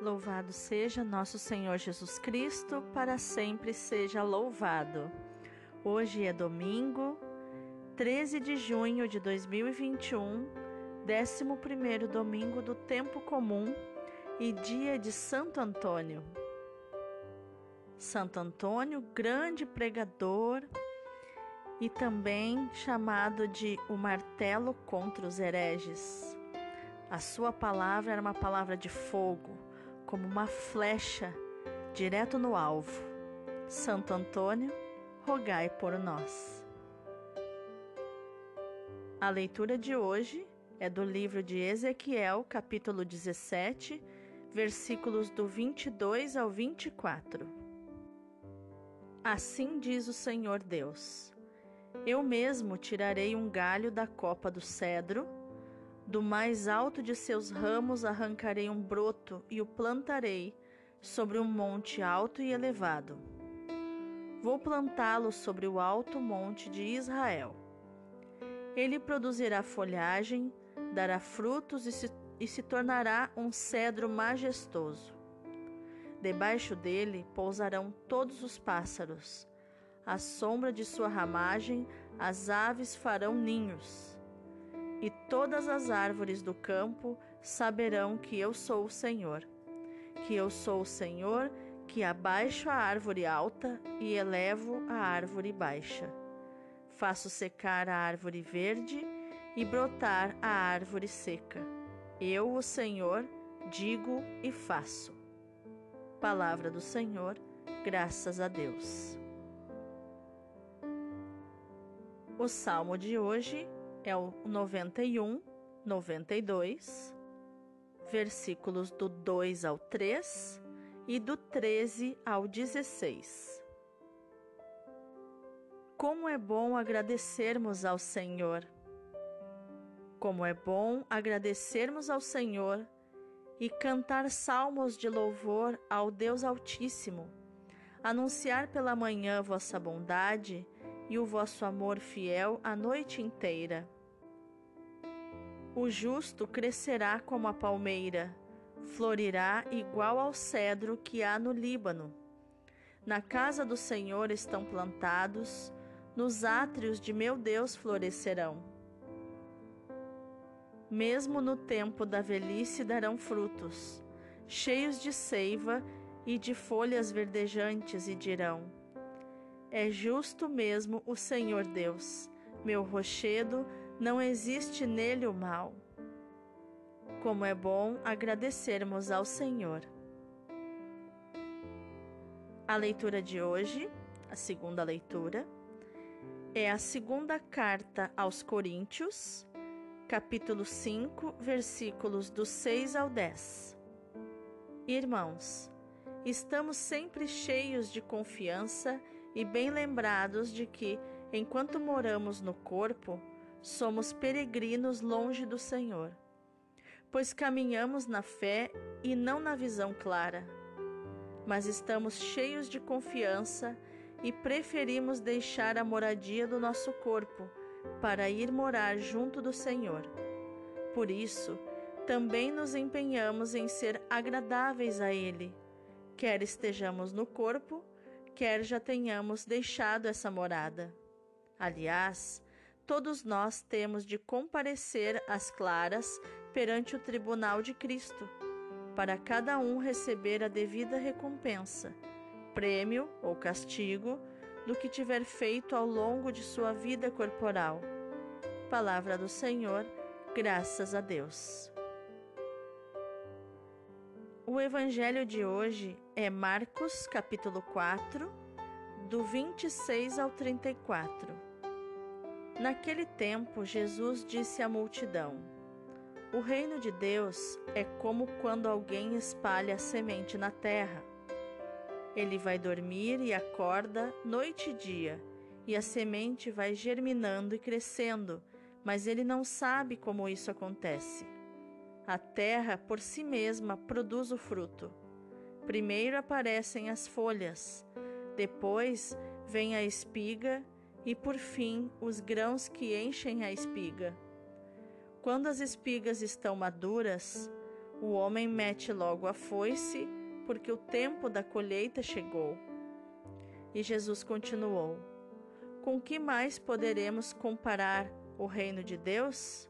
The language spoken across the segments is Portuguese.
Louvado seja nosso Senhor Jesus Cristo, para sempre seja louvado. Hoje é domingo, 13 de junho de 2021, 11 domingo do tempo comum e dia de Santo Antônio. Santo Antônio, grande pregador e também chamado de o martelo contra os hereges. A sua palavra era uma palavra de fogo como uma flecha direto no alvo. Santo Antônio, rogai por nós. A leitura de hoje é do livro de Ezequiel, capítulo 17, versículos do 22 ao 24. Assim diz o Senhor Deus: Eu mesmo tirarei um galho da copa do cedro do mais alto de seus ramos arrancarei um broto e o plantarei sobre um monte alto e elevado. Vou plantá-lo sobre o alto monte de Israel. Ele produzirá folhagem, dará frutos e se, e se tornará um cedro majestoso. Debaixo dele pousarão todos os pássaros. À sombra de sua ramagem, as aves farão ninhos e todas as árvores do campo saberão que eu sou o Senhor, que eu sou o Senhor que abaixo a árvore alta e elevo a árvore baixa. Faço secar a árvore verde e brotar a árvore seca. Eu, o Senhor, digo e faço. Palavra do Senhor, graças a Deus. O salmo de hoje é o 91, 92, versículos do 2 ao 3 e do 13 ao 16. Como é bom agradecermos ao Senhor. Como é bom agradecermos ao Senhor e cantar salmos de louvor ao Deus Altíssimo, anunciar pela manhã vossa bondade e o vosso amor fiel a noite inteira. O justo crescerá como a palmeira, florirá igual ao cedro que há no Líbano. Na casa do Senhor estão plantados, nos átrios de meu Deus florescerão. Mesmo no tempo da velhice darão frutos, cheios de seiva e de folhas verdejantes, e dirão: é justo mesmo o Senhor Deus, meu rochedo, não existe nele o mal. Como é bom agradecermos ao Senhor. A leitura de hoje, a segunda leitura, é a segunda carta aos Coríntios, capítulo 5, versículos do 6 ao 10. Irmãos, estamos sempre cheios de confiança e bem lembrados de que, enquanto moramos no corpo, somos peregrinos longe do Senhor, pois caminhamos na fé e não na visão clara, mas estamos cheios de confiança e preferimos deixar a moradia do nosso corpo para ir morar junto do Senhor. Por isso, também nos empenhamos em ser agradáveis a Ele, quer estejamos no corpo, quer já tenhamos deixado essa morada. Aliás, todos nós temos de comparecer às claras perante o tribunal de Cristo, para cada um receber a devida recompensa, prêmio ou castigo do que tiver feito ao longo de sua vida corporal. Palavra do Senhor, graças a Deus. O evangelho de hoje é Marcos, capítulo 4, do 26 ao 34. Naquele tempo, Jesus disse à multidão: O reino de Deus é como quando alguém espalha semente na terra. Ele vai dormir e acorda noite e dia, e a semente vai germinando e crescendo, mas ele não sabe como isso acontece. A terra por si mesma produz o fruto. Primeiro aparecem as folhas, depois vem a espiga e por fim os grãos que enchem a espiga. Quando as espigas estão maduras, O homem mete logo a foice, porque o tempo da colheita chegou. E Jesus continuou: Com que mais poderemos comparar o reino de Deus?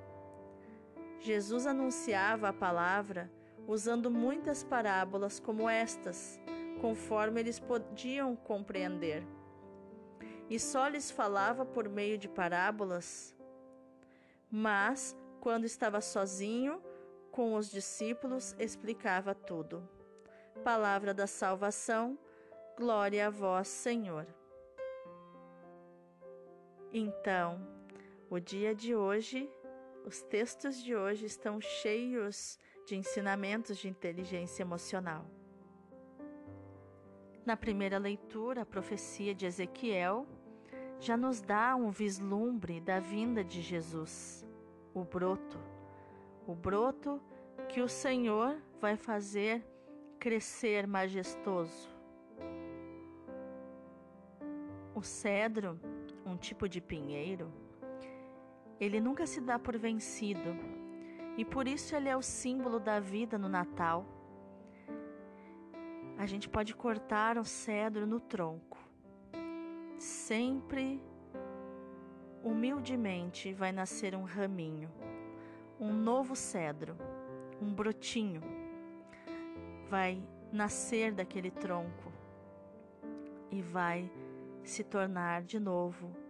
Jesus anunciava a palavra usando muitas parábolas como estas, conforme eles podiam compreender. E só lhes falava por meio de parábolas. Mas, quando estava sozinho, com os discípulos, explicava tudo. Palavra da salvação, glória a vós, Senhor. Então, o dia de hoje, os textos de hoje estão cheios de ensinamentos de inteligência emocional. Na primeira leitura, a profecia de Ezequiel já nos dá um vislumbre da vinda de Jesus, o broto, o broto que o Senhor vai fazer crescer majestoso. O cedro, um tipo de pinheiro, ele nunca se dá por vencido e por isso ele é o símbolo da vida no Natal. A gente pode cortar o cedro no tronco. Sempre humildemente vai nascer um raminho, um novo cedro, um brotinho. Vai nascer daquele tronco e vai se tornar de novo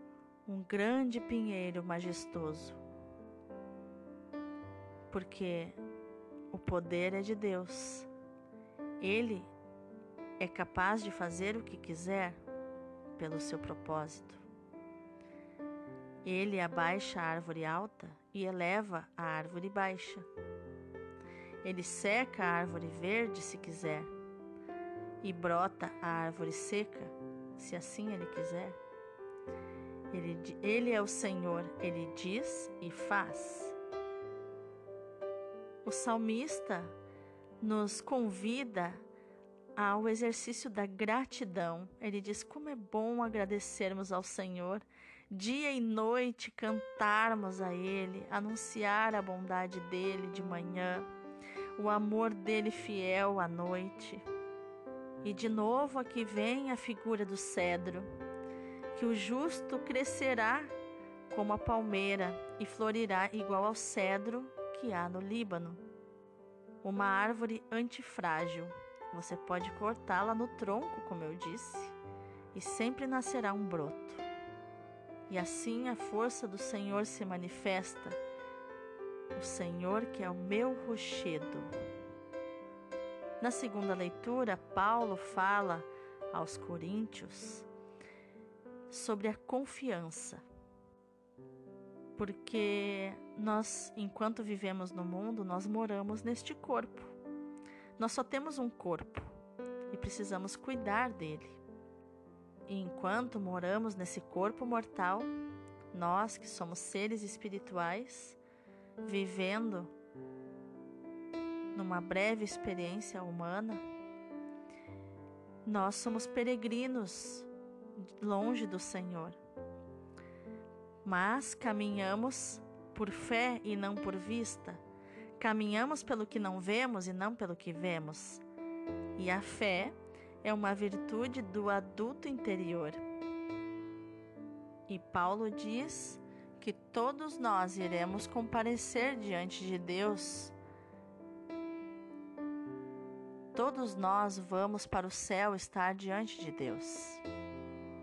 um grande pinheiro majestoso porque o poder é de Deus. Ele é capaz de fazer o que quiser pelo seu propósito. Ele abaixa a árvore alta e eleva a árvore baixa. Ele seca a árvore verde se quiser e brota a árvore seca, se assim ele quiser. Ele, ele é o Senhor, ele diz e faz. O salmista nos convida ao exercício da gratidão. Ele diz: Como é bom agradecermos ao Senhor, dia e noite cantarmos a Ele, anunciar a bondade dele de manhã, o amor dele fiel à noite. E de novo aqui vem a figura do cedro, que o justo crescerá como a palmeira e florirá igual ao cedro que há no Líbano. Uma árvore antifrágil. Você pode cortá-la no tronco, como eu disse, e sempre nascerá um broto. E assim a força do Senhor se manifesta. O Senhor que é o meu rochedo. Na segunda leitura, Paulo fala aos Coríntios sobre a confiança porque nós, enquanto vivemos no mundo, nós moramos neste corpo. Nós só temos um corpo e precisamos cuidar dele. E enquanto moramos nesse corpo mortal, nós que somos seres espirituais, vivendo numa breve experiência humana, nós somos peregrinos longe do Senhor mas caminhamos por fé e não por vista. Caminhamos pelo que não vemos e não pelo que vemos. E a fé é uma virtude do adulto interior. E Paulo diz que todos nós iremos comparecer diante de Deus. Todos nós vamos para o céu estar diante de Deus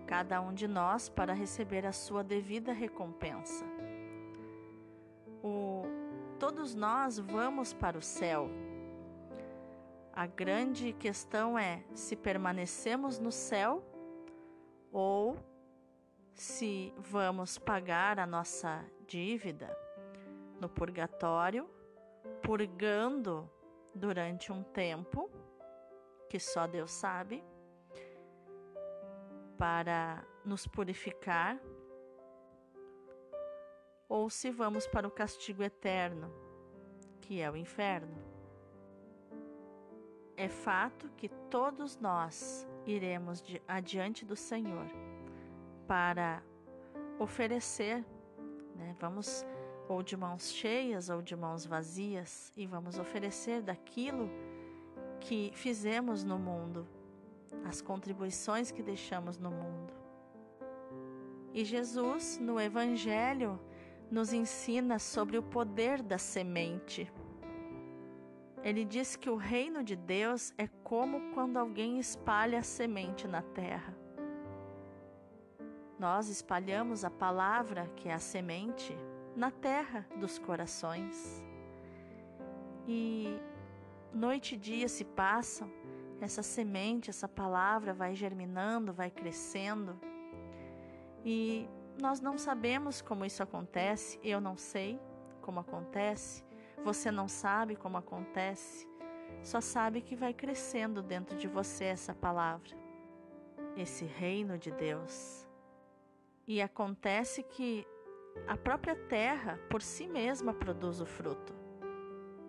cada um de nós para receber a sua devida recompensa. O, todos nós vamos para o céu. A grande questão é se permanecemos no céu ou se vamos pagar a nossa dívida no purgatório, purgando durante um tempo que só Deus sabe, para nos purificar, ou se vamos para o castigo eterno, que é o inferno. É fato que todos nós iremos adiante do Senhor para oferecer, né? vamos ou de mãos cheias ou de mãos vazias, e vamos oferecer daquilo que fizemos no mundo, as contribuições que deixamos no mundo. E Jesus, no Evangelho, nos ensina sobre o poder da semente. Ele diz que o reino de Deus é como quando alguém espalha a semente na terra. Nós espalhamos a palavra, que é a semente, na terra dos corações. E noite e dia se passam, essa semente, essa palavra vai germinando, vai crescendo. E nós não sabemos como isso acontece, eu não sei como acontece, você não sabe como acontece, só sabe que vai crescendo dentro de você essa palavra, esse reino de Deus. E acontece que a própria terra por si mesma produz o fruto.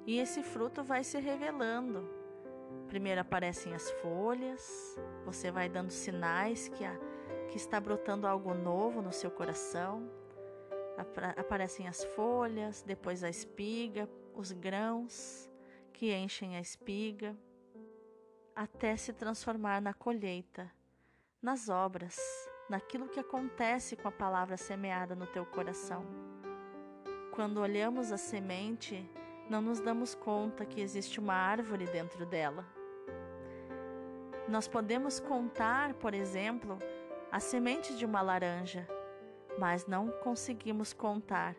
E esse fruto vai se revelando. Primeiro aparecem as folhas, você vai dando sinais que, a, que está brotando algo novo no seu coração. Aparecem as folhas, depois a espiga, os grãos que enchem a espiga, até se transformar na colheita, nas obras naquilo que acontece com a palavra semeada no teu coração. Quando olhamos a semente, não nos damos conta que existe uma árvore dentro dela. Nós podemos contar, por exemplo, a semente de uma laranja, mas não conseguimos contar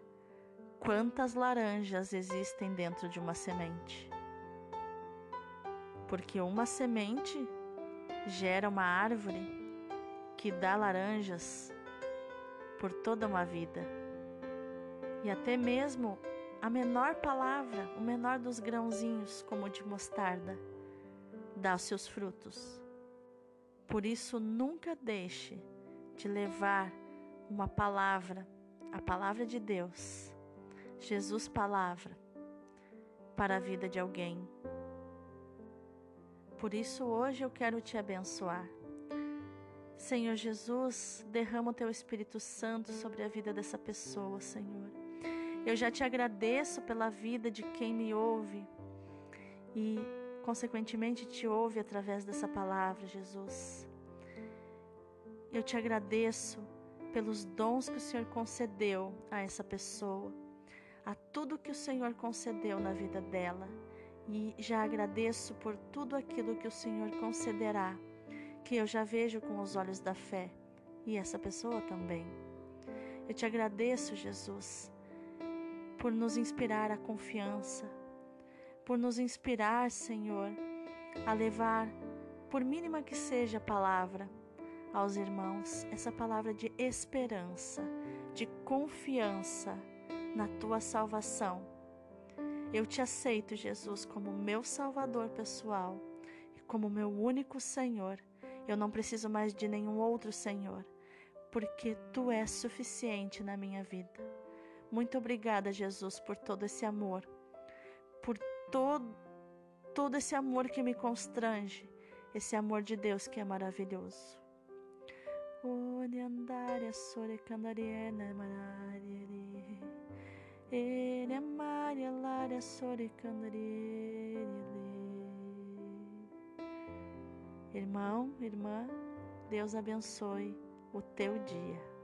quantas laranjas existem dentro de uma semente. Porque uma semente gera uma árvore que dá laranjas por toda uma vida. E até mesmo a menor palavra, o menor dos grãozinhos, como de mostarda, dá os seus frutos. Por isso, nunca deixe de levar uma palavra, a palavra de Deus, Jesus Palavra, para a vida de alguém. Por isso, hoje eu quero te abençoar Senhor Jesus, derrama o teu Espírito Santo sobre a vida dessa pessoa, Senhor. Eu já te agradeço pela vida de quem me ouve e, consequentemente, te ouve através dessa palavra, Jesus. Eu te agradeço pelos dons que o Senhor concedeu a essa pessoa, a tudo que o Senhor concedeu na vida dela, e já agradeço por tudo aquilo que o Senhor concederá que eu já vejo com os olhos da fé e essa pessoa também. Eu te agradeço, Jesus, por nos inspirar a confiança, por nos inspirar, Senhor, a levar, por mínima que seja a palavra, aos irmãos, essa palavra de esperança, de confiança na tua salvação. Eu te aceito, Jesus, como meu Salvador pessoal e como meu único Senhor eu não preciso mais de nenhum outro Senhor, porque tu és suficiente na minha vida. Muito obrigada, Jesus, por todo esse amor, por todo, todo esse amor que me constrange, esse amor de Deus que é maravilhoso. Irmão, irmã, Deus abençoe o teu dia.